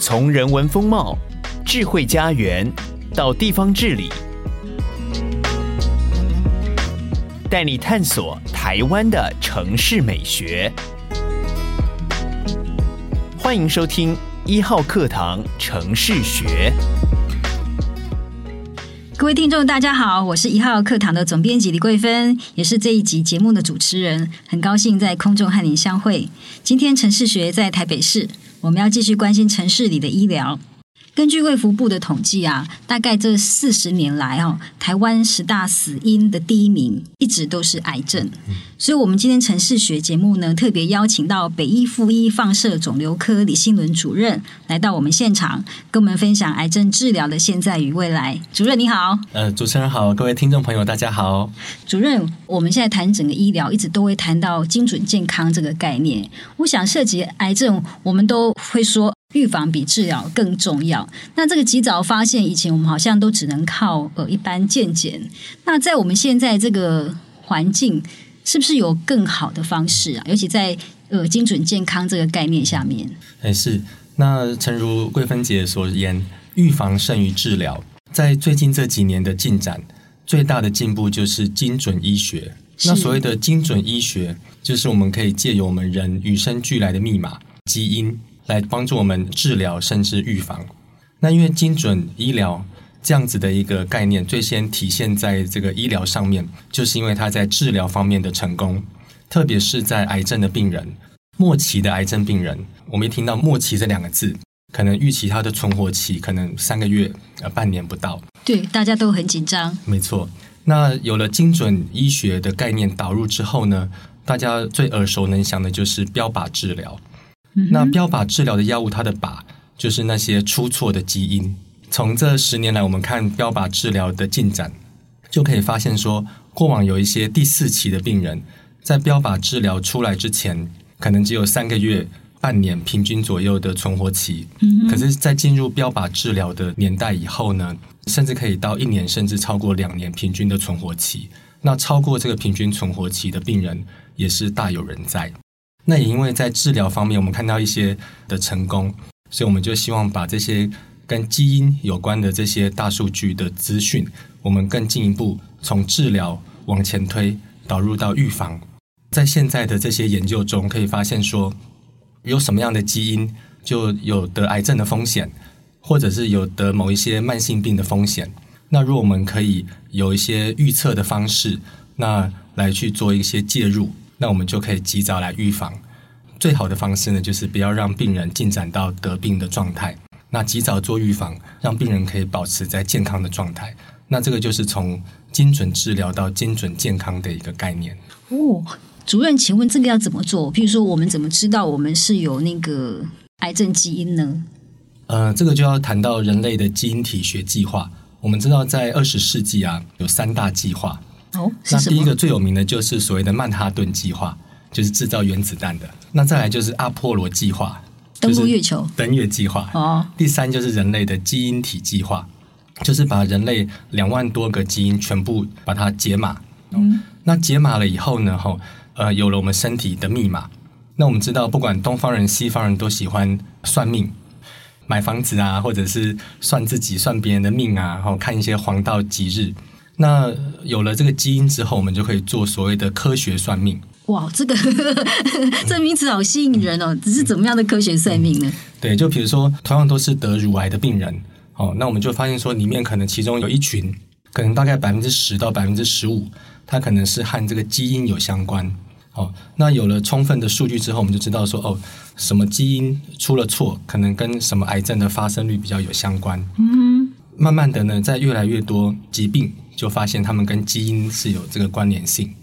从人文风貌、智慧家园到地方治理，带你探索台湾的城市美学。欢迎收听一号课堂城市学。各位听众，大家好，我是一号课堂的总编辑李桂芬，也是这一集节目的主持人，很高兴在空中和您相会。今天城市学在台北市，我们要继续关心城市里的医疗。根据卫福部的统计啊，大概这四十年来哦，台湾十大死因的第一名一直都是癌症。所以，我们今天城市学节目呢，特别邀请到北医附一放射肿瘤科李新伦主任来到我们现场，跟我们分享癌症治疗的现在与未来。主任你好，呃，主持人好，各位听众朋友大家好。主任，我们现在谈整个医疗，一直都会谈到精准健康这个概念。我想涉及癌症，我们都会说。预防比治疗更重要。那这个及早发现，以前我们好像都只能靠呃一般健检。那在我们现在这个环境，是不是有更好的方式啊？尤其在呃精准健康这个概念下面，哎是。那诚如桂芬姐所言，预防胜于治疗。在最近这几年的进展，最大的进步就是精准医学。那所谓的精准医学，就是我们可以借由我们人与生俱来的密码基因。来帮助我们治疗甚至预防。那因为精准医疗这样子的一个概念，最先体现在这个医疗上面，就是因为它在治疗方面的成功，特别是在癌症的病人，末期的癌症病人，我们一听到末期这两个字，可能预期它的存活期可能三个月呃半年不到。对，大家都很紧张。没错。那有了精准医学的概念导入之后呢，大家最耳熟能详的就是标靶治疗。那标靶治疗的药物，它的靶就是那些出错的基因。从这十年来，我们看标靶治疗的进展，就可以发现说，过往有一些第四期的病人，在标靶治疗出来之前，可能只有三个月、半年平均左右的存活期。可是，在进入标靶治疗的年代以后呢，甚至可以到一年，甚至超过两年平均的存活期。那超过这个平均存活期的病人，也是大有人在。那也因为在治疗方面，我们看到一些的成功，所以我们就希望把这些跟基因有关的这些大数据的资讯，我们更进一步从治疗往前推，导入到预防。在现在的这些研究中，可以发现说，有什么样的基因就有得癌症的风险，或者是有得某一些慢性病的风险。那如果我们可以有一些预测的方式，那来去做一些介入。那我们就可以及早来预防。最好的方式呢，就是不要让病人进展到得病的状态。那及早做预防，让病人可以保持在健康的状态。那这个就是从精准治疗到精准健康的一个概念。哦，主任，请问这个要怎么做？譬如说，我们怎么知道我们是有那个癌症基因呢？呃，这个就要谈到人类的基因体学计划。我们知道，在二十世纪啊，有三大计划。哦，那第一个最有名的就是所谓的曼哈顿计划，就是制造原子弹的。那再来就是阿波罗计划，登陆月球，登月计划。哦，第三就是人类的基因体计划，就是把人类两万多个基因全部把它解码。嗯，那解码了以后呢，哈，呃，有了我们身体的密码。那我们知道，不管东方人、西方人都喜欢算命，买房子啊，或者是算自己、算别人的命啊，然后看一些黄道吉日。那有了这个基因之后，我们就可以做所谓的科学算命。哇，这个 这名词好吸引人哦！只是怎么样的科学算命呢？对，就比如说，同样都是得乳癌的病人，哦，那我们就发现说，里面可能其中有一群，可能大概百分之十到百分之十五，它可能是和这个基因有相关。哦，那有了充分的数据之后，我们就知道说，哦，什么基因出了错，可能跟什么癌症的发生率比较有相关。嗯，慢慢的呢，在越来越多疾病。就发现他们跟基因是有这个关联性，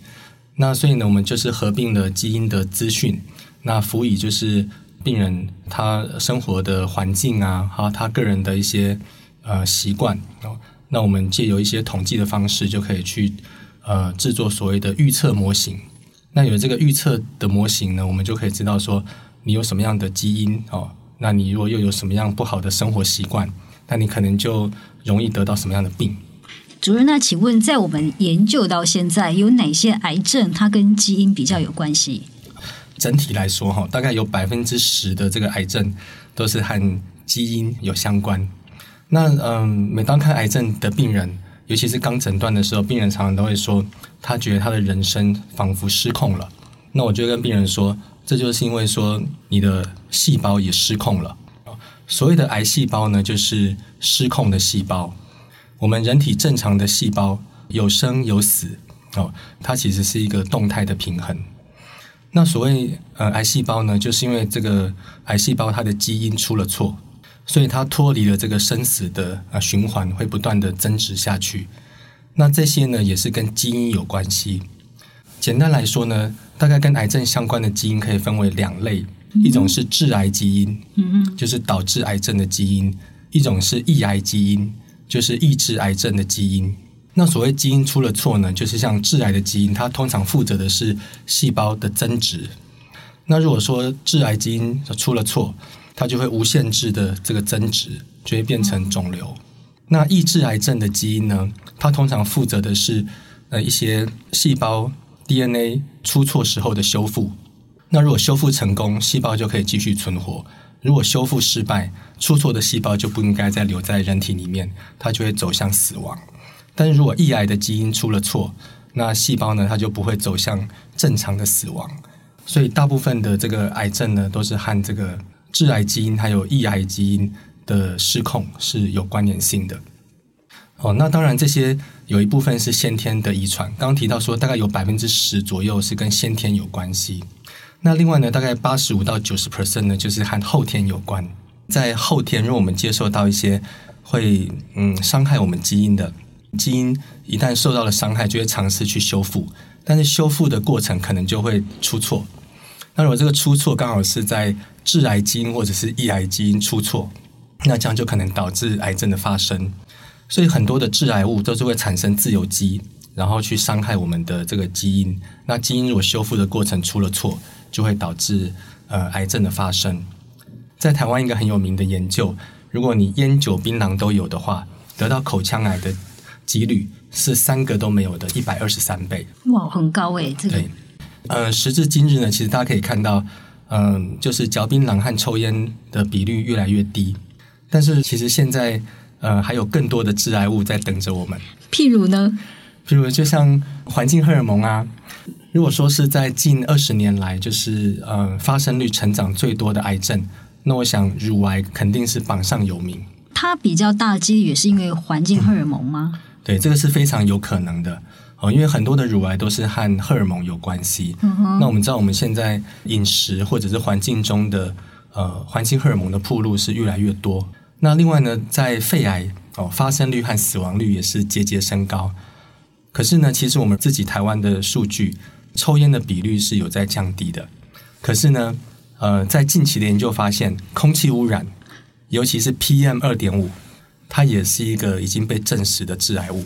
那所以呢，我们就是合并了基因的资讯，那辅以就是病人他生活的环境啊，还有他个人的一些呃习惯哦，那我们借由一些统计的方式，就可以去呃制作所谓的预测模型。那有这个预测的模型呢，我们就可以知道说你有什么样的基因哦，那你如果又有什么样不好的生活习惯，那你可能就容易得到什么样的病。主任，那请问，在我们研究到现在，有哪些癌症它跟基因比较有关系？整体来说，哈，大概有百分之十的这个癌症都是和基因有相关。那嗯，每当看癌症的病人，尤其是刚诊断的时候，病人常常都会说，他觉得他的人生仿佛失控了。那我就跟病人说，这就是因为说你的细胞也失控了。所谓的癌细胞呢，就是失控的细胞。我们人体正常的细胞有生有死哦，它其实是一个动态的平衡。那所谓呃癌细胞呢，就是因为这个癌细胞它的基因出了错。所以它脱离了这个生死的啊循环，会不断的增殖下去。那这些呢，也是跟基因有关系。简单来说呢，大概跟癌症相关的基因可以分为两类，一种是致癌基因，嗯，就是导致癌症的基因；一种是抑癌基因，就是抑制癌症的基因。那所谓基因出了错呢，就是像致癌的基因，它通常负责的是细胞的增殖。那如果说致癌基因出了错，它就会无限制的这个增殖，就会变成肿瘤。那抑制癌症的基因呢？它通常负责的是呃一些细胞 DNA 出错时候的修复。那如果修复成功，细胞就可以继续存活；如果修复失败，出错的细胞就不应该再留在人体里面，它就会走向死亡。但如果抑癌的基因出了错，那细胞呢，它就不会走向正常的死亡。所以大部分的这个癌症呢，都是和这个。致癌基因还有抑癌基因的失控是有关联性的。哦，那当然这些有一部分是先天的遗传，刚刚提到说大概有百分之十左右是跟先天有关系。那另外呢，大概八十五到九十 percent 呢，就是和后天有关。在后天，如果我们接受到一些会嗯伤害我们基因的基因，一旦受到了伤害，就会尝试去修复，但是修复的过程可能就会出错。那如果这个出错刚好是在致癌基因或者是抑癌基因出错，那这样就可能导致癌症的发生。所以很多的致癌物都是会产生自由基，然后去伤害我们的这个基因。那基因如果修复的过程出了错，就会导致呃癌症的发生。在台湾一个很有名的研究，如果你烟酒槟榔都有的话，得到口腔癌的几率是三个都没有的一百二十三倍。哇，很高诶，这个。对呃，时至今日呢，其实大家可以看到，嗯、呃，就是嚼槟榔和抽烟的比率越来越低。但是其实现在，呃，还有更多的致癌物在等着我们。譬如呢？譬如就像环境荷尔蒙啊。如果说是在近二十年来，就是呃发生率成长最多的癌症，那我想乳癌肯定是榜上有名。它比较大的几率也是因为环境荷尔蒙吗？嗯、对，这个是非常有可能的。哦，因为很多的乳癌都是和荷尔蒙有关系。嗯。那我们知道，我们现在饮食或者是环境中的呃环境荷尔蒙的铺路是越来越多。那另外呢，在肺癌哦发生率和死亡率也是节节升高。可是呢，其实我们自己台湾的数据，抽烟的比率是有在降低的。可是呢，呃，在近期的研究发现，空气污染，尤其是 PM 二点五，它也是一个已经被证实的致癌物。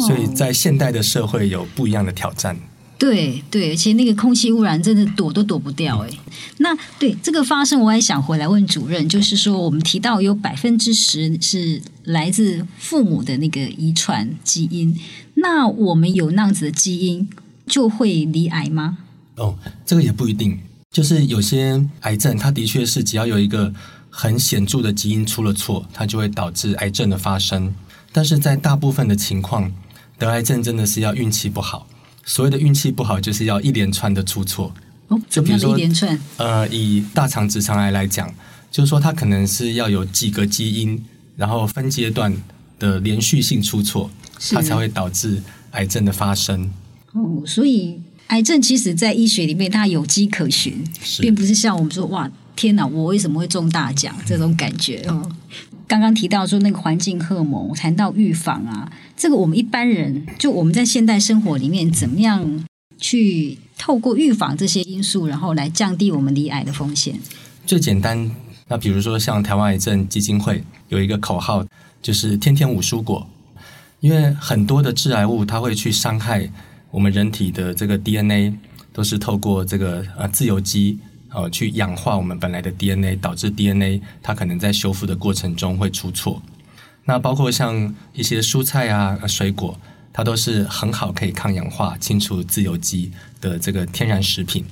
所以在现代的社会有不一样的挑战。对对，而且那个空气污染真的躲都躲不掉哎。那对这个发生，我也想回来问主任，就是说我们提到有百分之十是来自父母的那个遗传基因，那我们有那样子的基因就会罹癌吗？哦，这个也不一定。就是有些癌症，它的确是只要有一个很显著的基因出了错，它就会导致癌症的发生。但是在大部分的情况，得癌症真的是要运气不好。所谓的运气不好，就是要一连串的出错。哦，就比如说一连串，呃，以大肠直肠癌来讲，就是说它可能是要有几个基因，然后分阶段的连续性出错，它才会导致癌症的发生。哦，所以癌症其实在医学里面它有迹可循，并不是像我们说哇，天哪，我为什么会中大奖这种感觉哦。嗯刚刚提到说那个环境荷尔蒙，谈到预防啊，这个我们一般人就我们在现代生活里面怎么样去透过预防这些因素，然后来降低我们离癌的风险？最简单，那比如说像台湾癌症基金会有一个口号，就是天天五蔬果，因为很多的致癌物它会去伤害我们人体的这个 DNA，都是透过这个呃自由基。呃，去氧化我们本来的 DNA，导致 DNA 它可能在修复的过程中会出错。那包括像一些蔬菜啊、水果，它都是很好可以抗氧化、清除自由基的这个天然食品。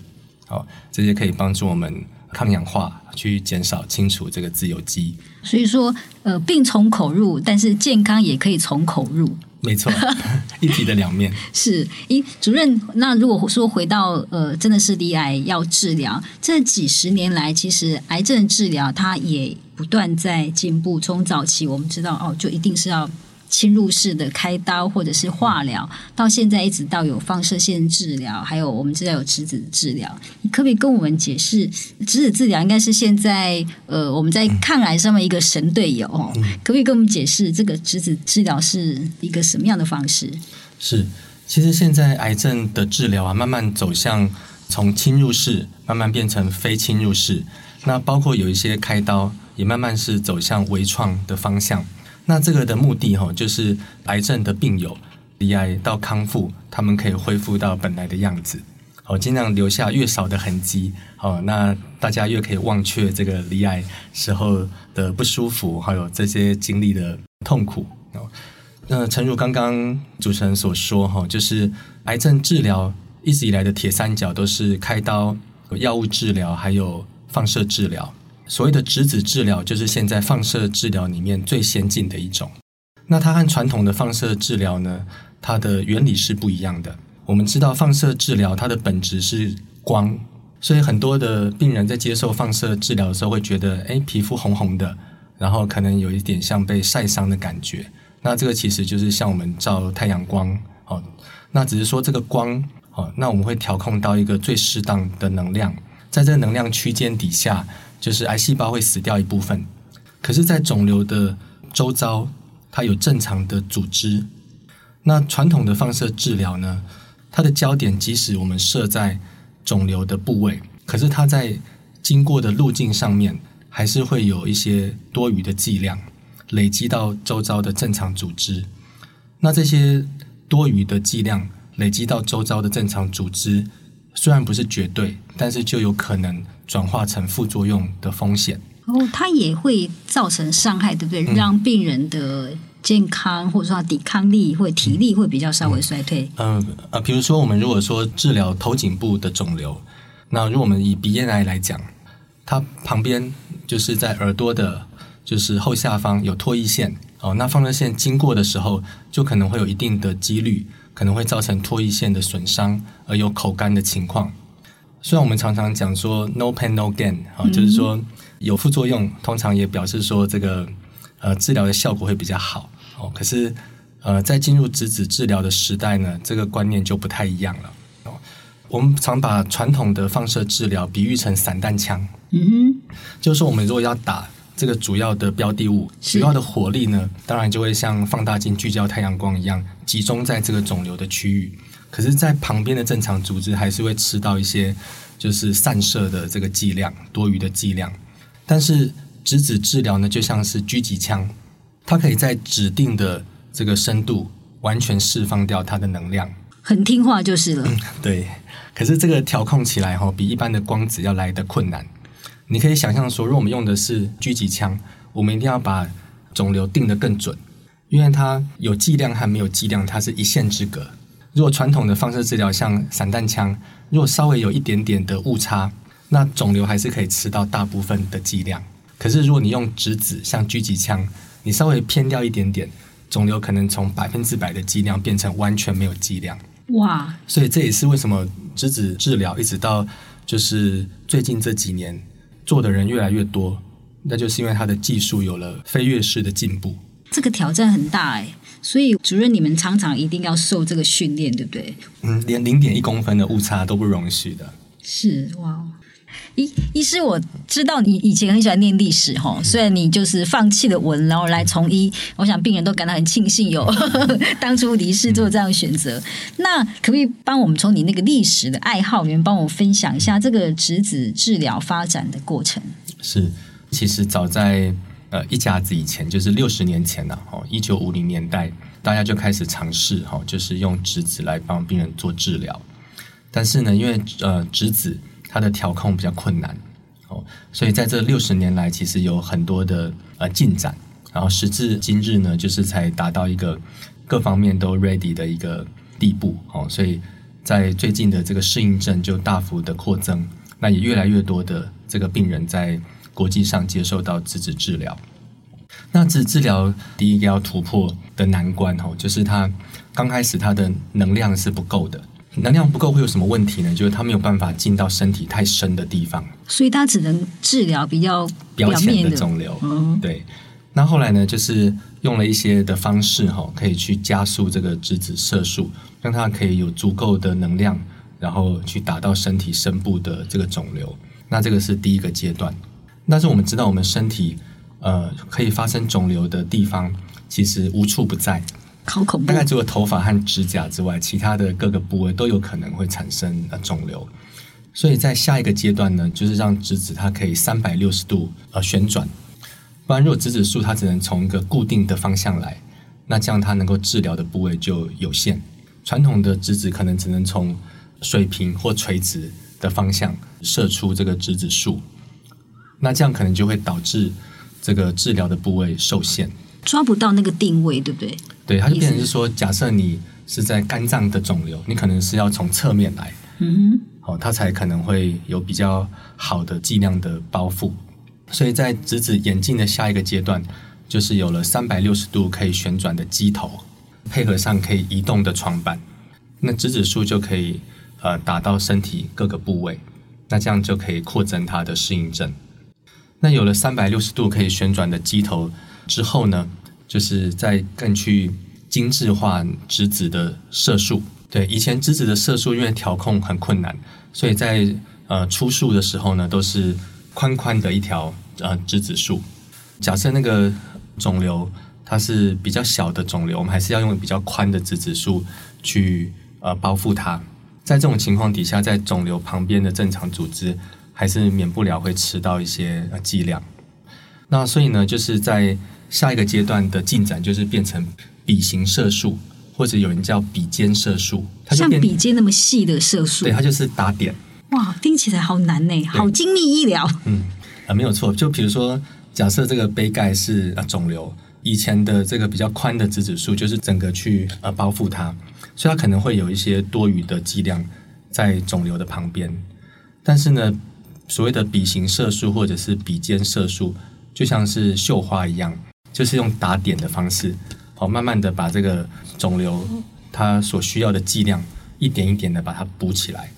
哦，这些可以帮助我们抗氧化，去减少清除这个自由基。所以说，呃，病从口入，但是健康也可以从口入。没错，一体的两面。是，咦，主任，那如果说回到呃，真的是离癌要治疗，这几十年来，其实癌症治疗它也不断在进步。从早期我们知道哦，就一定是要。侵入式的开刀或者是化疗，到现在一直到有放射线治疗，还有我们知道有质子治疗，你可不可以跟我们解释，质子治疗应该是现在呃我们在抗癌上面一个神队友哦，嗯、可不可以跟我们解释这个质子治疗是一个什么样的方式？是，其实现在癌症的治疗啊，慢慢走向从侵入式慢慢变成非侵入式，那包括有一些开刀也慢慢是走向微创的方向。那这个的目的哈，就是癌症的病友离癌到康复，他们可以恢复到本来的样子，好，尽量留下越少的痕迹，好，那大家越可以忘却这个离癌时候的不舒服，还有这些经历的痛苦。那诚如刚刚主持人所说哈，就是癌症治疗一直以来的铁三角都是开刀、药物治疗，还有放射治疗。所谓的质子治疗，就是现在放射治疗里面最先进的一种。那它和传统的放射治疗呢，它的原理是不一样的。我们知道放射治疗它的本质是光，所以很多的病人在接受放射治疗的时候会觉得，哎，皮肤红红的，然后可能有一点像被晒伤的感觉。那这个其实就是像我们照太阳光，哦，那只是说这个光，哦，那我们会调控到一个最适当的能量，在这个能量区间底下。就是癌细胞会死掉一部分，可是，在肿瘤的周遭，它有正常的组织。那传统的放射治疗呢，它的焦点即使我们设在肿瘤的部位，可是它在经过的路径上面，还是会有一些多余的剂量累积到周遭的正常组织。那这些多余的剂量累积到周遭的正常组织，虽然不是绝对，但是就有可能。转化成副作用的风险哦，它也会造成伤害，对不对？嗯、让病人的健康或者说抵抗力或体力会比较稍微衰退。嗯呃，呃，比如说我们如果说治疗头颈部的肿瘤，那如果我们以鼻咽癌来讲，它旁边就是在耳朵的，就是后下方有唾液腺哦，那放射线经过的时候，就可能会有一定的几率，可能会造成唾液腺的损伤，而有口干的情况。虽然我们常常讲说 “no pain no gain”，啊，就是说有副作用，通常也表示说这个呃治疗的效果会比较好。哦，可是呃在进入质子治疗的时代呢，这个观念就不太一样了。哦，我们常把传统的放射治疗比喻成散弹枪，嗯哼，就是说我们如果要打这个主要的标的物，主要的火力呢，当然就会像放大镜聚焦太阳光一样，集中在这个肿瘤的区域。可是，在旁边的正常组织还是会吃到一些，就是散射的这个剂量，多余的剂量。但是，质子治疗呢，就像是狙击枪，它可以在指定的这个深度完全释放掉它的能量，很听话就是了。嗯，对。可是这个调控起来哈，比一般的光子要来的困难。你可以想象说，如果我们用的是狙击枪，我们一定要把肿瘤定得更准，因为它有剂量和没有剂量，它是一线之隔。如果传统的放射治疗像散弹枪，如果稍微有一点点的误差，那肿瘤还是可以吃到大部分的剂量。可是如果你用质子像狙击枪，你稍微偏掉一点点，肿瘤可能从百分之百的剂量变成完全没有剂量。哇！所以这也是为什么质子治疗一直到就是最近这几年做的人越来越多，那就是因为它的技术有了飞跃式的进步。这个挑战很大哎。所以，主任，你们常常一定要受这个训练，对不对？嗯，连零点一公分的误差都不容许的。是哇，医医师，我知道你以前很喜欢念历史哈，虽然你就是放弃了文，然后来从医，我想病人都感到很庆幸有 当初离世做这样的选择。那可不可以帮我们从你那个历史的爱好里面帮我分享一下这个质子治疗发展的过程？是，其实早在。呃，一甲子以前就是六十年前了，哦，一九五零年代，大家就开始尝试，哈，就是用质子来帮病人做治疗。但是呢，因为呃，质子它的调控比较困难，哦，所以在这六十年来，其实有很多的呃进展。然后时至今日呢，就是才达到一个各方面都 ready 的一个地步，哦，所以在最近的这个适应症就大幅的扩增，那也越来越多的这个病人在。国际上接受到质子治疗。那质子治疗第一个要突破的难关哦，就是它刚开始它的能量是不够的。能量不够会有什么问题呢？就是它没有办法进到身体太深的地方，所以它只能治疗比较表面的肿瘤。嗯，对。那后来呢，就是用了一些的方式哈，可以去加速这个质子色素，让它可以有足够的能量，然后去打到身体深部的这个肿瘤。那这个是第一个阶段。但是我们知道，我们身体呃可以发生肿瘤的地方，其实无处不在。好恐怖！大概除了头发和指甲之外，其他的各个部位都有可能会产生呃肿瘤。所以在下一个阶段呢，就是让质子它可以三百六十度呃旋转。不然，如果质子束它只能从一个固定的方向来，那这样它能够治疗的部位就有限。传统的质子可能只能从水平或垂直的方向射出这个质子束，那这样可能就会导致这个治疗的部位受限。抓不到那个定位，对不对？对，它就变成是说，假设你是在肝脏的肿瘤，你可能是要从侧面来，嗯哼，好，它才可能会有比较好的剂量的包覆。所以在直子眼镜的下一个阶段，就是有了三百六十度可以旋转的机头，配合上可以移动的床板，那直子束就可以呃打到身体各个部位，那这样就可以扩增它的适应症。那有了三百六十度可以旋转的机头。之后呢，就是再更去精致化质子的射速。对，以前质子的射速因为调控很困难，所以在呃出束的时候呢，都是宽宽的一条呃质子束。假设那个肿瘤它是比较小的肿瘤，我们还是要用比较宽的质子束去呃包覆它。在这种情况底下，在肿瘤旁边的正常组织还是免不了会吃到一些呃剂量。那所以呢，就是在下一个阶段的进展就是变成笔形色素，或者有人叫笔尖色素，它就像笔尖那么细的色素。对，它就是打点。哇，听起来好难呢，好精密医疗。嗯，啊，没有错。就比如说，假设这个杯盖是啊肿瘤，以前的这个比较宽的质子束就是整个去呃包覆它，所以它可能会有一些多余的剂量在肿瘤的旁边。但是呢，所谓的笔形射速或者是笔尖射速，就像是绣花一样。就是用打点的方式，好，慢慢的把这个肿瘤它所需要的剂量一点一点的把它补起来。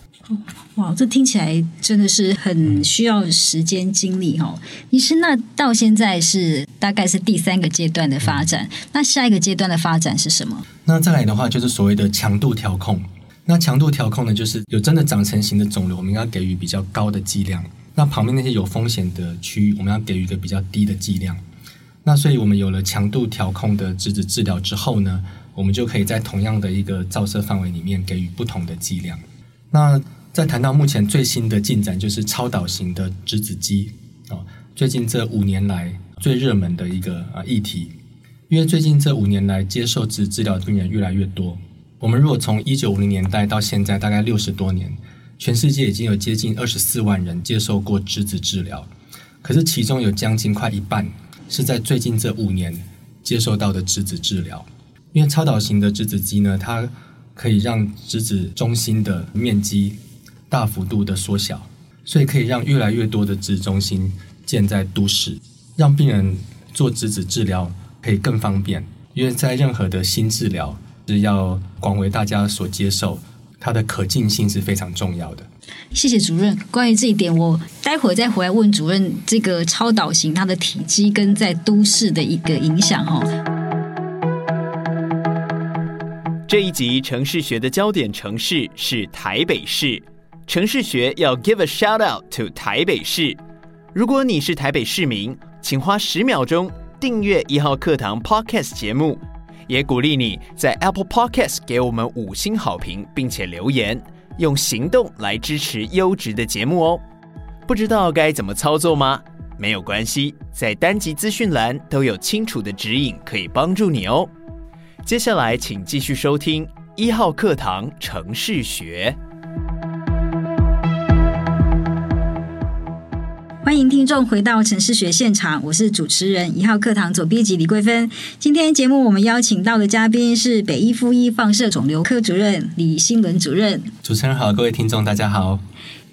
哇，这听起来真的是很需要时间精力哦。医生，那到现在是大概是第三个阶段的发展，嗯，那下一个阶段的发展是什么？那再来的话就是所谓的强度调控。那强度调控呢，就是有真的长成型的肿瘤，我们要给予比较高的剂量；那旁边那些有风险的区域，我们要给予一个比较低的剂量。那所以，我们有了强度调控的质子治疗之后呢，我们就可以在同样的一个照射范围里面给予不同的剂量。那再谈到目前最新的进展，就是超导型的质子机哦，最近这五年来最热门的一个啊议题，因为最近这五年来接受质治疗的病人越来越多。我们如果从一九五零年代到现在，大概六十多年，全世界已经有接近二十四万人接受过质子治疗，可是其中有将近快一半。是在最近这五年接受到的质子治疗，因为超导型的质子机呢，它可以让质子中心的面积大幅度的缩小，所以可以让越来越多的质子中心建在都市，让病人做质子治疗可以更方便。因为在任何的新治疗是要广为大家所接受，它的可近性是非常重要的。谢谢主任。关于这一点，我待会再回来问主任。这个超导型它的体积跟在都市的一个影响哈。这一集城市学的焦点城市是台北市。城市学要 give a shout out to 台北市。如果你是台北市民，请花十秒钟订阅一号课堂 Podcast 节目，也鼓励你在 Apple Podcast 给我们五星好评，并且留言。用行动来支持优质的节目哦！不知道该怎么操作吗？没有关系，在单集资讯栏都有清楚的指引，可以帮助你哦。接下来，请继续收听一号课堂城市学。欢迎听众回到城市学现场，我是主持人一号课堂总编辑李桂芬。今天节目我们邀请到的嘉宾是北医附一放射肿瘤科主任李新伦主任。主持人好，各位听众大家好。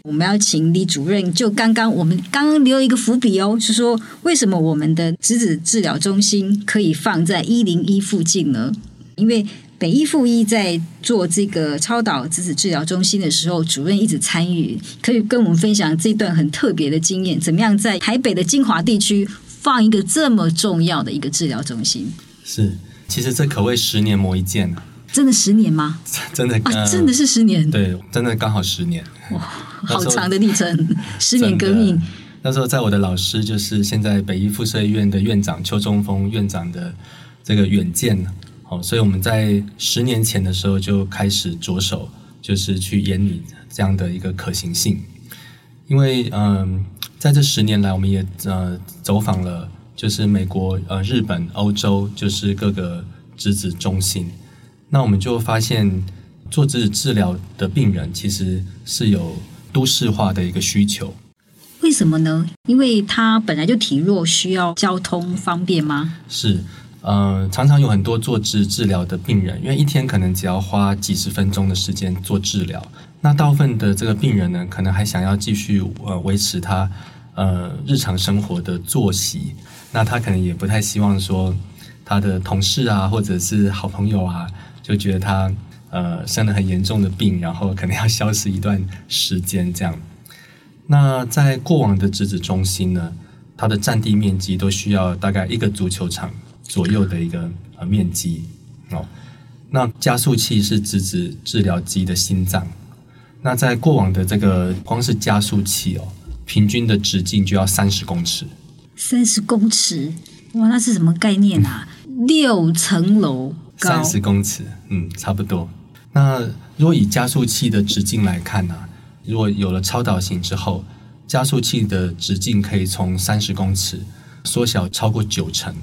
我们要请李主任，就刚刚我们刚刚留一个伏笔哦，是说为什么我们的质子治疗中心可以放在一零一附近呢？因为北医附一在做这个超导子子治疗中心的时候，主任一直参与，可以跟我们分享这段很特别的经验，怎么样在台北的精华地区放一个这么重要的一个治疗中心？是，其实这可谓十年磨一剑真的十年吗？真的啊，真的是十年。对，真的刚好十年。哇，好长的历程，十年革命。那时候在我的老师就是现在北医附设医院的院长邱中锋院长的这个远见，好，所以我们在十年前的时候就开始着手，就是去研拟这样的一个可行性。因为嗯，在这十年来，我们也呃走访了，就是美国、呃日本、欧洲，就是各个质子中心。那我们就发现，做质子治疗的病人其实是有都市化的一个需求。为什么呢？因为他本来就体弱，需要交通方便吗？是，呃，常常有很多做治治疗的病人，因为一天可能只要花几十分钟的时间做治疗。那大部分的这个病人呢，可能还想要继续呃维持他呃日常生活的作息。那他可能也不太希望说他的同事啊，或者是好朋友啊。就觉得他呃生了很严重的病，然后可能要消失一段时间这样。那在过往的质子中心呢，它的占地面积都需要大概一个足球场左右的一个呃面积哦。那加速器是直指治疗机的心脏。那在过往的这个光是加速器哦，平均的直径就要三十公尺。三十公尺，哇，那是什么概念啊？嗯、六层楼。三十公尺，嗯，差不多。那如果以加速器的直径来看呢、啊？如果有了超导型之后，加速器的直径可以从三十公尺缩小超过九成。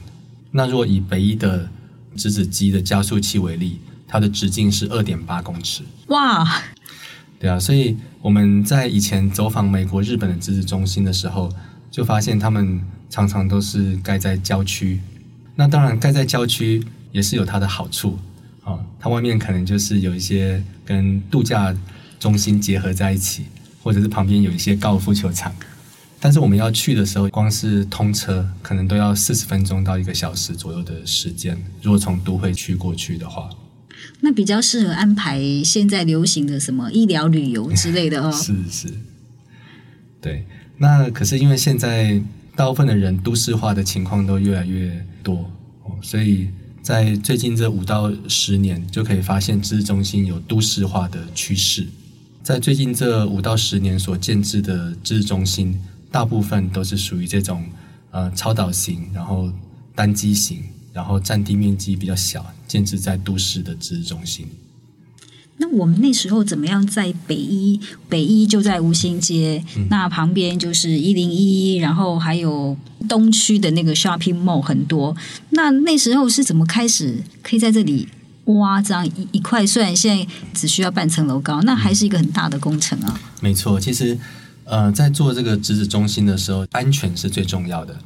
那如果以北一的质子机的加速器为例，它的直径是二点八公尺。哇，对啊，所以我们在以前走访美国、日本的质子中心的时候，就发现他们常常都是盖在郊区。那当然，盖在郊区。也是有它的好处，啊，它外面可能就是有一些跟度假中心结合在一起，或者是旁边有一些高尔夫球场。但是我们要去的时候，光是通车可能都要四十分钟到一个小时左右的时间。如果从都会区过去的话，那比较适合安排现在流行的什么医疗旅游之类的哦。是 是，对。那可是因为现在大部分的人都市化的情况都越来越多，所以。在最近这五到十年，就可以发现知识中心有都市化的趋势。在最近这五到十年所建制的知识中心，大部分都是属于这种呃超导型，然后单机型，然后占地面积比较小，建置在都市的知识中心。那我们那时候怎么样？在北一，北一就在吴兴街，嗯、那旁边就是一零一，然后还有东区的那个 shopping mall 很多。那那时候是怎么开始可以在这里挖这样一一块？虽然现在只需要半层楼高，那还是一个很大的工程啊。没错，其实呃，在做这个质子中心的时候，安全是最重要的。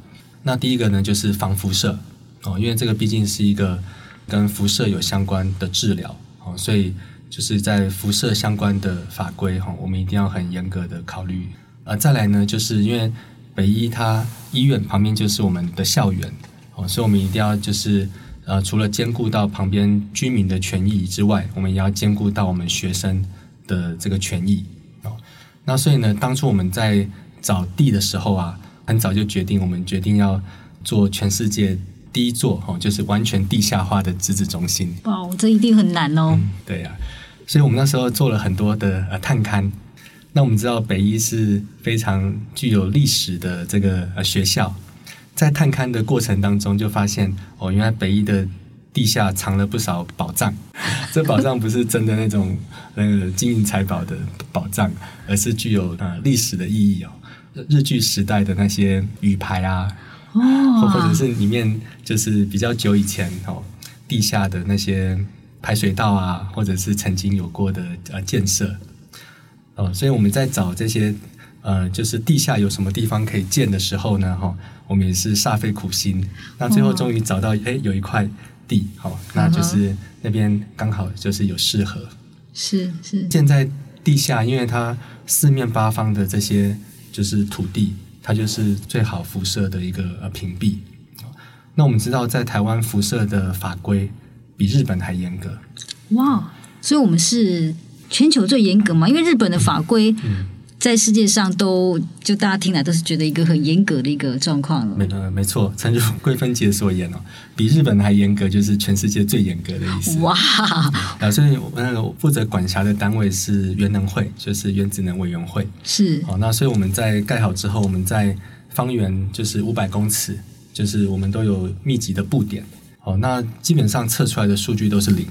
那第一个呢，就是防辐射哦，因为这个毕竟是一个跟辐射有相关的治疗哦，所以。就是在辐射相关的法规哈，我们一定要很严格的考虑。呃，再来呢，就是因为北医它医院旁边就是我们的校园哦，所以我们一定要就是呃，除了兼顾到旁边居民的权益之外，我们也要兼顾到我们学生的这个权益。那所以呢，当初我们在找地的时候啊，很早就决定，我们决定要做全世界第一座哦，就是完全地下化的质子中心。哇，这一定很难哦。嗯、对呀、啊。所以我们那时候做了很多的呃探勘。那我们知道北医是非常具有历史的这个呃学校，在探勘的过程当中就发现哦，原来北医的地下藏了不少宝藏。这宝藏不是真的那种那个金银财宝的宝藏，而是具有呃历史的意义哦。日据时代的那些鱼牌啊，哦，或者是里面就是比较久以前哦地下的那些。排水道啊，或者是曾经有过的呃建设，哦，所以我们在找这些呃，就是地下有什么地方可以建的时候呢，哈、哦，我们也是煞费苦心，那最后终于找到，哎、哦，有一块地，好、哦，那就是那边刚好就是有适合，是是建在地下，因为它四面八方的这些就是土地，它就是最好辐射的一个呃屏蔽。那我们知道，在台湾辐射的法规比日本还严格。哇，所以我们是全球最严格嘛？因为日本的法规。在世界上都就大家听来都是觉得一个很严格的一个状况了。没呃没错，诚如桂芬姐所言哦，比日本还严格，就是全世界最严格的意思。哇！啊，所以那个负责管辖的单位是原能会，就是原子能委员会。是。好，那所以我们在盖好之后，我们在方圆就是五百公尺，就是我们都有密集的布点。好，那基本上测出来的数据都是零。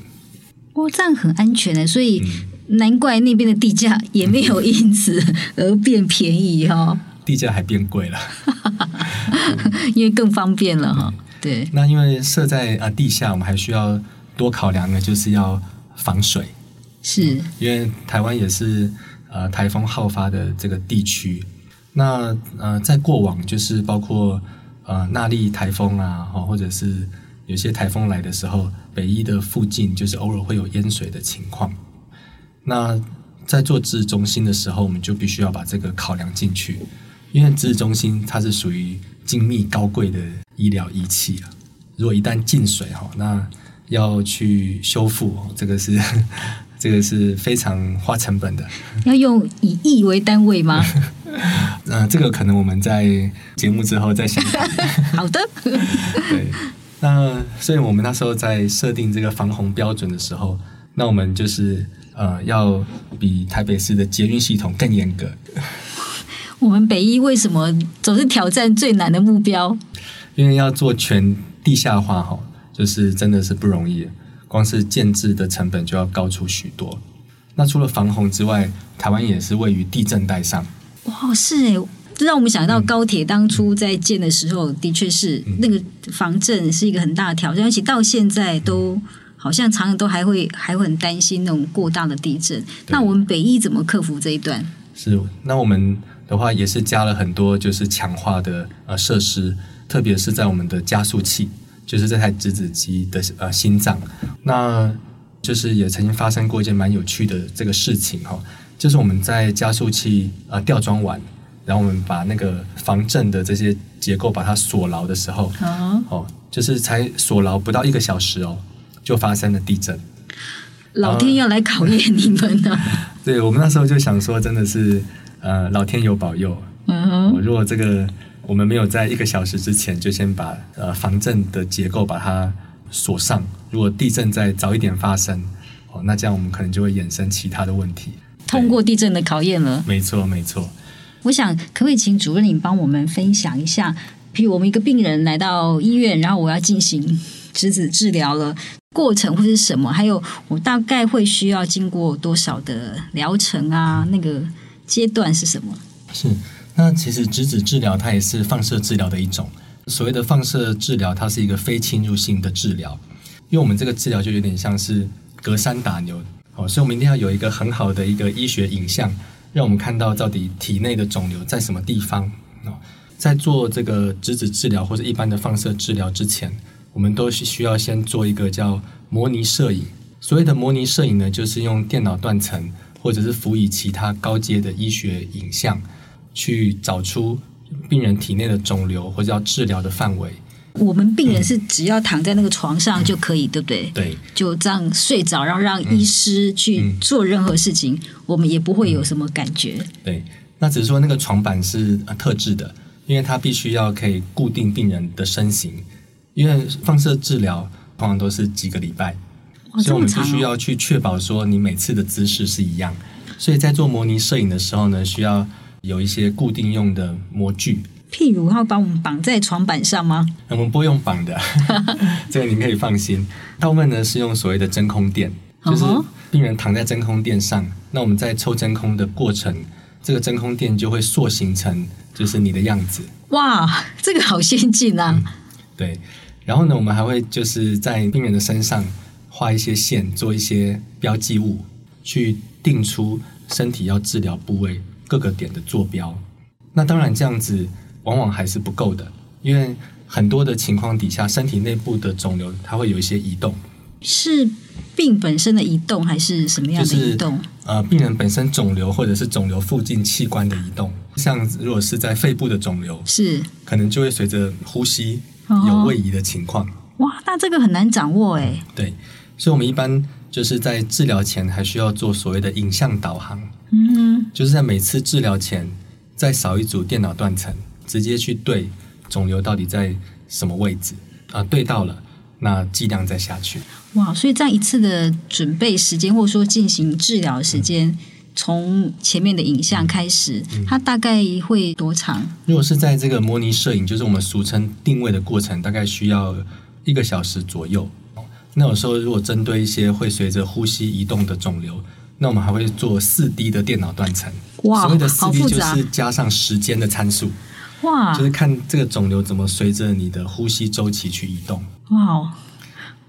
哇，这样很安全的，所以。嗯难怪那边的地价也没有因此 而变便宜哈、哦，地价还变贵了，因为更方便了哈。对，那因为设在啊地下，我们还需要多考量的，就是要防水。是，因为台湾也是呃台风好发的这个地区。那呃，在过往就是包括呃纳莉台风啊，或者是有些台风来的时候，北一的附近就是偶尔会有淹水的情况。那在做质子中心的时候，我们就必须要把这个考量进去，因为质子中心它是属于精密高贵的医疗仪器啊。如果一旦进水哈，那要去修复，这个是 这个是非常花成本的。要用以亿为单位吗？嗯、呃，这个可能我们在节目之后再想。好的。对，那所以我们那时候在设定这个防洪标准的时候，那我们就是。呃，要比台北市的捷运系统更严格。我们北一为什么总是挑战最难的目标？因为要做全地下化，哈，就是真的是不容易。光是建制的成本就要高出许多。那除了防洪之外，台湾也是位于地震带上。哇，是哎，这让我们想到高铁当初在建的时候，嗯、的确是那个防震是一个很大的挑战，而且到现在都。好像常常都还会还会很担心那种过大的地震。那我们北医怎么克服这一段？是，那我们的话也是加了很多就是强化的呃设施，特别是在我们的加速器，就是这台质子机的呃心脏。那就是也曾经发生过一件蛮有趣的这个事情哈，就是我们在加速器呃吊装完，然后我们把那个防震的这些结构把它锁牢的时候，哦，哦，就是才锁牢不到一个小时哦。就发生了地震，老天要来考验你们了。对，我们那时候就想说，真的是呃，老天有保佑。嗯哼，如果这个我们没有在一个小时之前就先把呃防震的结构把它锁上，如果地震再早一点发生，哦，那这样我们可能就会衍生其他的问题。通过地震的考验了。没错，没错。我想可不可以请主任你帮我们分享一下，譬如我们一个病人来到医院，然后我要进行质子治疗了。过程或是什么？还有我大概会需要经过多少的疗程啊？那个阶段是什么？是，那其实质子治疗它也是放射治疗的一种。所谓的放射治疗，它是一个非侵入性的治疗，因为我们这个治疗就有点像是隔山打牛哦，所以我们一定要有一个很好的一个医学影像，让我们看到到底体内的肿瘤在什么地方哦。在做这个质子治疗或者一般的放射治疗之前。我们都是需要先做一个叫模拟摄影。所谓的模拟摄影呢，就是用电脑断层或者是辅以其他高阶的医学影像，去找出病人体内的肿瘤或者要治疗的范围。我们病人是只要躺在那个床上就可以，嗯、对不对？对，就这样睡着，然后让医师去做任何事情，嗯、我们也不会有什么感觉。对，那只是说那个床板是特制的，因为它必须要可以固定病人的身形。因为放射治疗通常都是几个礼拜，哦、所以我们必须要去确保说你每次的姿势是一样。所以在做模拟摄影的时候呢，需要有一些固定用的模具。譬如，要把我们绑在床板上吗？我们不会用绑的，这个您可以放心。大部分呢是用所谓的真空垫，就是病人躺在真空垫上，那我们在抽真空的过程，这个真空垫就会塑形成就是你的样子。哇，这个好先进啊！嗯、对。然后呢，我们还会就是在病人的身上画一些线，做一些标记物，去定出身体要治疗部位各个点的坐标。那当然这样子往往还是不够的，因为很多的情况底下，身体内部的肿瘤它会有一些移动。是病本身的移动，还是什么样的移动？就是、呃，病人本身肿瘤或者是肿瘤附近器官的移动，像如果是在肺部的肿瘤，是可能就会随着呼吸有位移的情况。哦、哇，那这个很难掌握哎。对，所以我们一般就是在治疗前还需要做所谓的影像导航。嗯，就是在每次治疗前再扫一组电脑断层，直接去对肿瘤到底在什么位置啊？对到了。那剂量再下去，哇！所以这样一次的准备时间，或者说进行治疗时间，嗯、从前面的影像开始，嗯、它大概会多长？如果是在这个模拟摄影，就是我们俗称定位的过程，大概需要一个小时左右。那有时候如果针对一些会随着呼吸移动的肿瘤，那我们还会做四 D 的电脑断层。哇，所谓的四 D 就是加上时间的参数。哇，就是看这个肿瘤怎么随着你的呼吸周期去移动。哇，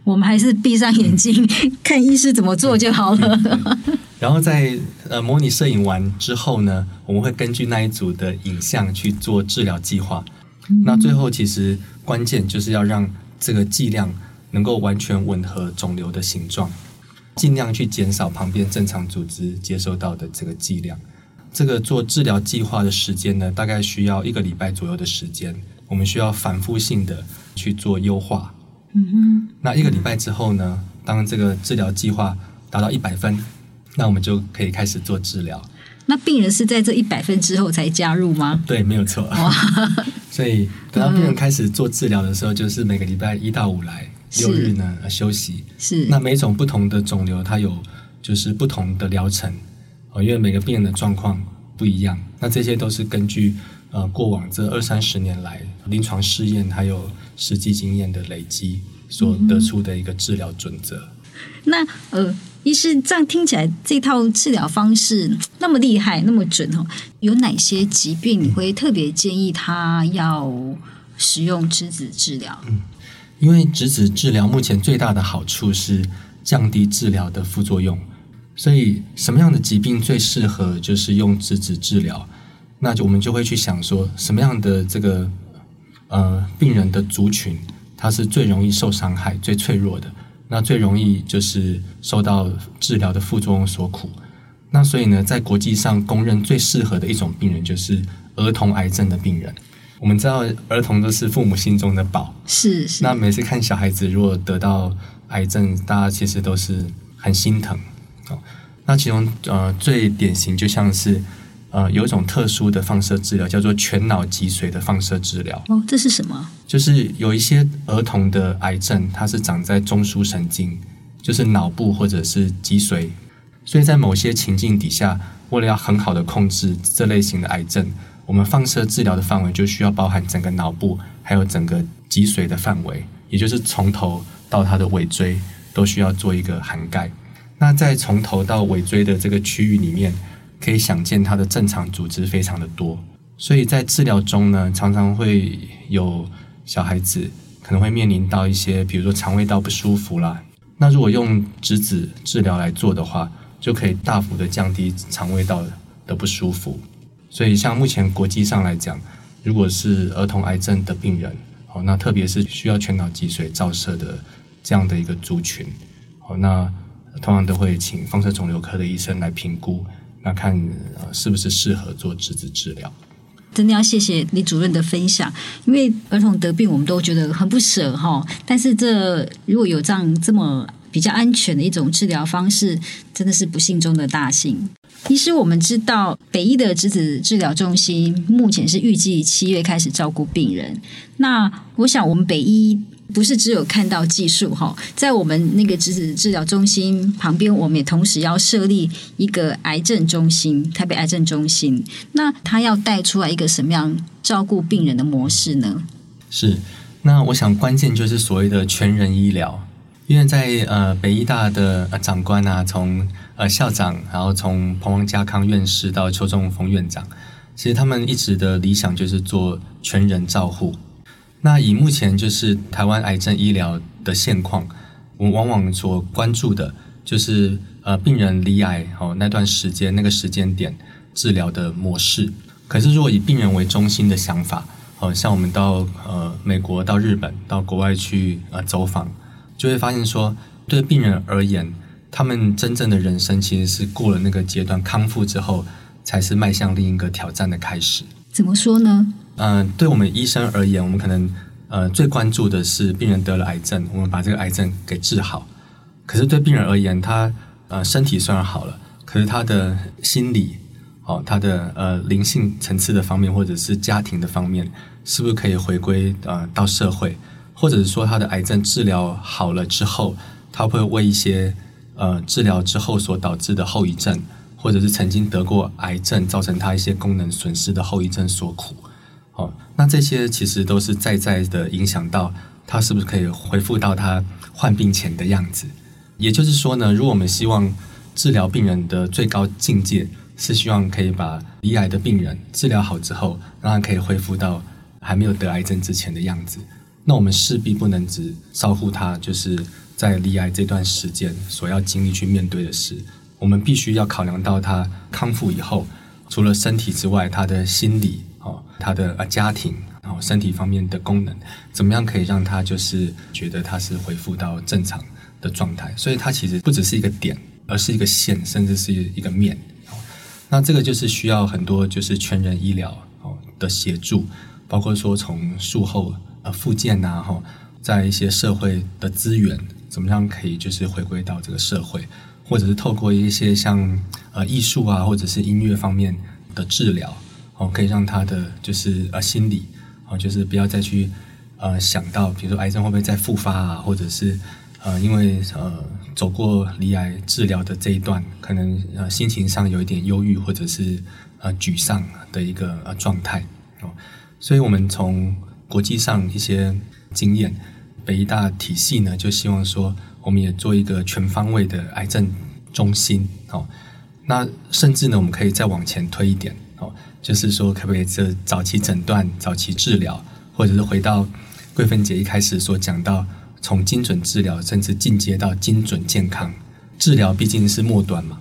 我们还是闭上眼睛 看医师怎么做就好了。然后在呃模拟摄影完之后呢，我们会根据那一组的影像去做治疗计划。嗯、那最后其实关键就是要让这个剂量能够完全吻合肿瘤的形状，尽量去减少旁边正常组织接收到的这个剂量。这个做治疗计划的时间呢，大概需要一个礼拜左右的时间。我们需要反复性的去做优化。嗯哼。那一个礼拜之后呢，当这个治疗计划达到一百分，那我们就可以开始做治疗。那病人是在这一百分之后才加入吗？对，没有错。哇 所以等到病人开始做治疗的时候，就是每个礼拜一到五来，六日呢休息。是。那每种不同的肿瘤，它有就是不同的疗程。因为每个病人的状况不一样，那这些都是根据呃过往这二三十年来临床试验还有实际经验的累积所得出的一个治疗准则。嗯、那呃，医师这样听起来，这套治疗方式那么厉害，那么准哦，有哪些疾病你会特别建议他要使用质子治疗？嗯，因为质子治疗目前最大的好处是降低治疗的副作用。所以，什么样的疾病最适合就是用质子治疗？那就我们就会去想说，什么样的这个呃病人的族群，他是最容易受伤害、最脆弱的，那最容易就是受到治疗的副作用所苦。那所以呢，在国际上公认最适合的一种病人就是儿童癌症的病人。我们知道，儿童都是父母心中的宝，是是。那每次看小孩子如果得到癌症，大家其实都是很心疼。哦，那其中呃最典型就像是呃有一种特殊的放射治疗，叫做全脑脊髓的放射治疗。哦，这是什么？就是有一些儿童的癌症，它是长在中枢神经，就是脑部或者是脊髓，所以在某些情境底下，为了要很好的控制这类型的癌症，我们放射治疗的范围就需要包含整个脑部，还有整个脊髓的范围，也就是从头到它的尾椎都需要做一个涵盖。那在从头到尾椎的这个区域里面，可以想见它的正常组织非常的多，所以在治疗中呢，常常会有小孩子可能会面临到一些，比如说肠胃道不舒服啦。那如果用质子治疗来做的话，就可以大幅的降低肠胃道的不舒服。所以像目前国际上来讲，如果是儿童癌症的病人，哦，那特别是需要全脑脊髓照射的这样的一个族群，哦，那。通常都会请放射肿瘤科的医生来评估，那看呃是不是适合做质子治疗。真的要谢谢李主任的分享，因为儿童得病我们都觉得很不舍哈，但是这如果有这样这么比较安全的一种治疗方式，真的是不幸中的大幸。其实我们知道北医的质子治疗中心目前是预计七月开始照顾病人，那我想我们北医。不是只有看到技术哈，在我们那个质子治疗中心旁边，我们也同时要设立一个癌症中心，台北癌症中心。那他要带出来一个什么样照顾病人的模式呢？是，那我想关键就是所谓的全人医疗，因为在呃北医大的长官啊，从呃校长，然后从彭王家康院士到邱仲峰院长，其实他们一直的理想就是做全人照护。那以目前就是台湾癌症医疗的现况，我往往所关注的就是呃病人罹癌哦那段时间那个时间点治疗的模式。可是如果以病人为中心的想法，哦像我们到呃美国、到日本、到国外去呃走访，就会发现说，对病人而言，他们真正的人生其实是过了那个阶段，康复之后才是迈向另一个挑战的开始。怎么说呢？嗯、对我们医生而言，我们可能呃最关注的是病人得了癌症，我们把这个癌症给治好。可是对病人而言，他呃身体虽然好了，可是他的心理哦，他的呃灵性层次的方面，或者是家庭的方面，是不是可以回归呃到社会？或者是说他的癌症治疗好了之后，他会为一些呃治疗之后所导致的后遗症，或者是曾经得过癌症造成他一些功能损失的后遗症所苦？哦，那这些其实都是在在的影响到他是不是可以恢复到他患病前的样子。也就是说呢，如果我们希望治疗病人的最高境界是希望可以把罹癌的病人治疗好之后，让他可以恢复到还没有得癌症之前的样子，那我们势必不能只照顾他，就是在罹癌这段时间所要经历去面对的事，我们必须要考量到他康复以后，除了身体之外，他的心理哦，他的呃家庭然后身体方面的功能，怎么样可以让他就是觉得他是恢复到正常的状态，所以它其实不只是一个点，而是一个线，甚至是一个面。那这个就是需要很多就是全人医疗哦的协助，包括说从术后呃复健呐哈，在一些社会的资源怎么样可以就是回归到这个社会，或者是透过一些像呃艺术啊或者是音乐方面的治疗哦，可以让他的就是呃心理哦就是不要再去呃想到比如说癌症会不会再复发啊，或者是。呃，因为呃走过离癌治疗的这一段，可能呃心情上有一点忧郁或者是呃沮丧的一个呃状态哦，所以我们从国际上一些经验，北医大体系呢就希望说，我们也做一个全方位的癌症中心哦，那甚至呢我们可以再往前推一点哦，就是说可不可以这早期诊断、早期治疗，或者是回到桂芬姐一开始所讲到。从精准治疗，甚至进阶到精准健康治疗，毕竟是末端嘛。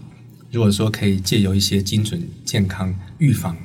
如果说可以借由一些精准健康预防，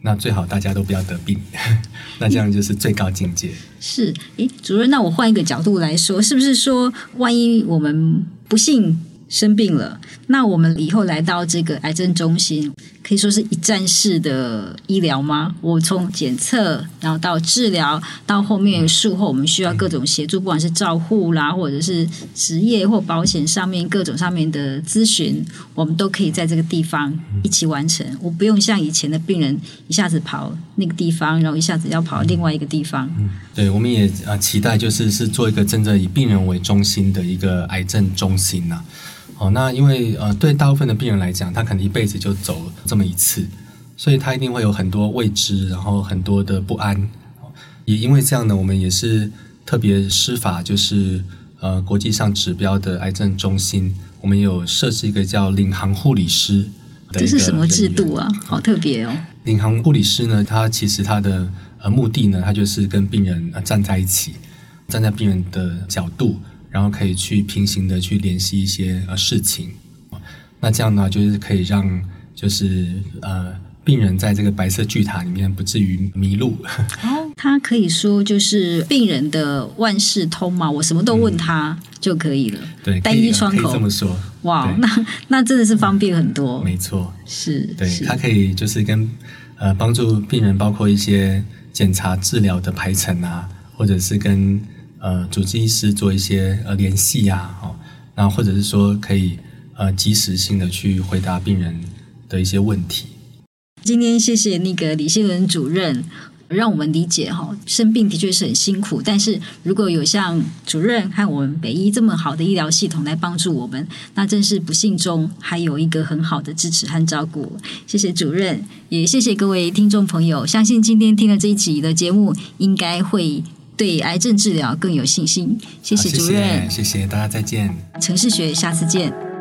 那最好大家都不要得病，那这样就是最高境界。是，诶，主任，那我换一个角度来说，是不是说，万一我们不幸生病了，那我们以后来到这个癌症中心，可以说是一站式的医疗吗？我从检测，然后到治疗，到后面术后，我们需要各种协助，不管是照护啦，或者是职业或保险上面各种上面的咨询，我们都可以在这个地方一起完成。我不用像以前的病人一下子跑那个地方，然后一下子要跑另外一个地方。对，我们也啊期待就是是做一个真正以病人为中心的一个癌症中心呐。哦，那因为呃，对大部分的病人来讲，他可能一辈子就走这么一次，所以他一定会有很多未知，然后很多的不安。也因为这样呢，我们也是特别施法，就是呃，国际上指标的癌症中心，我们有设置一个叫领航护理师的。这是什么制度啊？好特别哦！领航护理师呢，他其实他的呃目的呢，他就是跟病人呃站在一起，站在病人的角度。然后可以去平行的去联系一些呃事情，那这样呢，就是可以让就是呃病人在这个白色巨塔里面不至于迷路。哦，他可以说就是病人的万事通嘛，我什么都问他就可以了。嗯、对，单一窗口这么说。哇，那那真的是方便很多。没错，是，对，是他可以就是跟呃帮助病人，包括一些检查治疗的排程啊，或者是跟。呃，主治医师做一些呃联系呀，哦，然后或者是说可以呃及时性的去回答病人的一些问题。今天谢谢那个李新伦主任，让我们理解哈，生病的确是很辛苦，但是如果有像主任和我们北医这么好的医疗系统来帮助我们，那真是不幸中还有一个很好的支持和照顾。谢谢主任，也谢谢各位听众朋友，相信今天听了这一集的节目，应该会。对癌症治疗更有信心。谢谢主任，谢谢，谢谢大家，再见。城市学，下次见。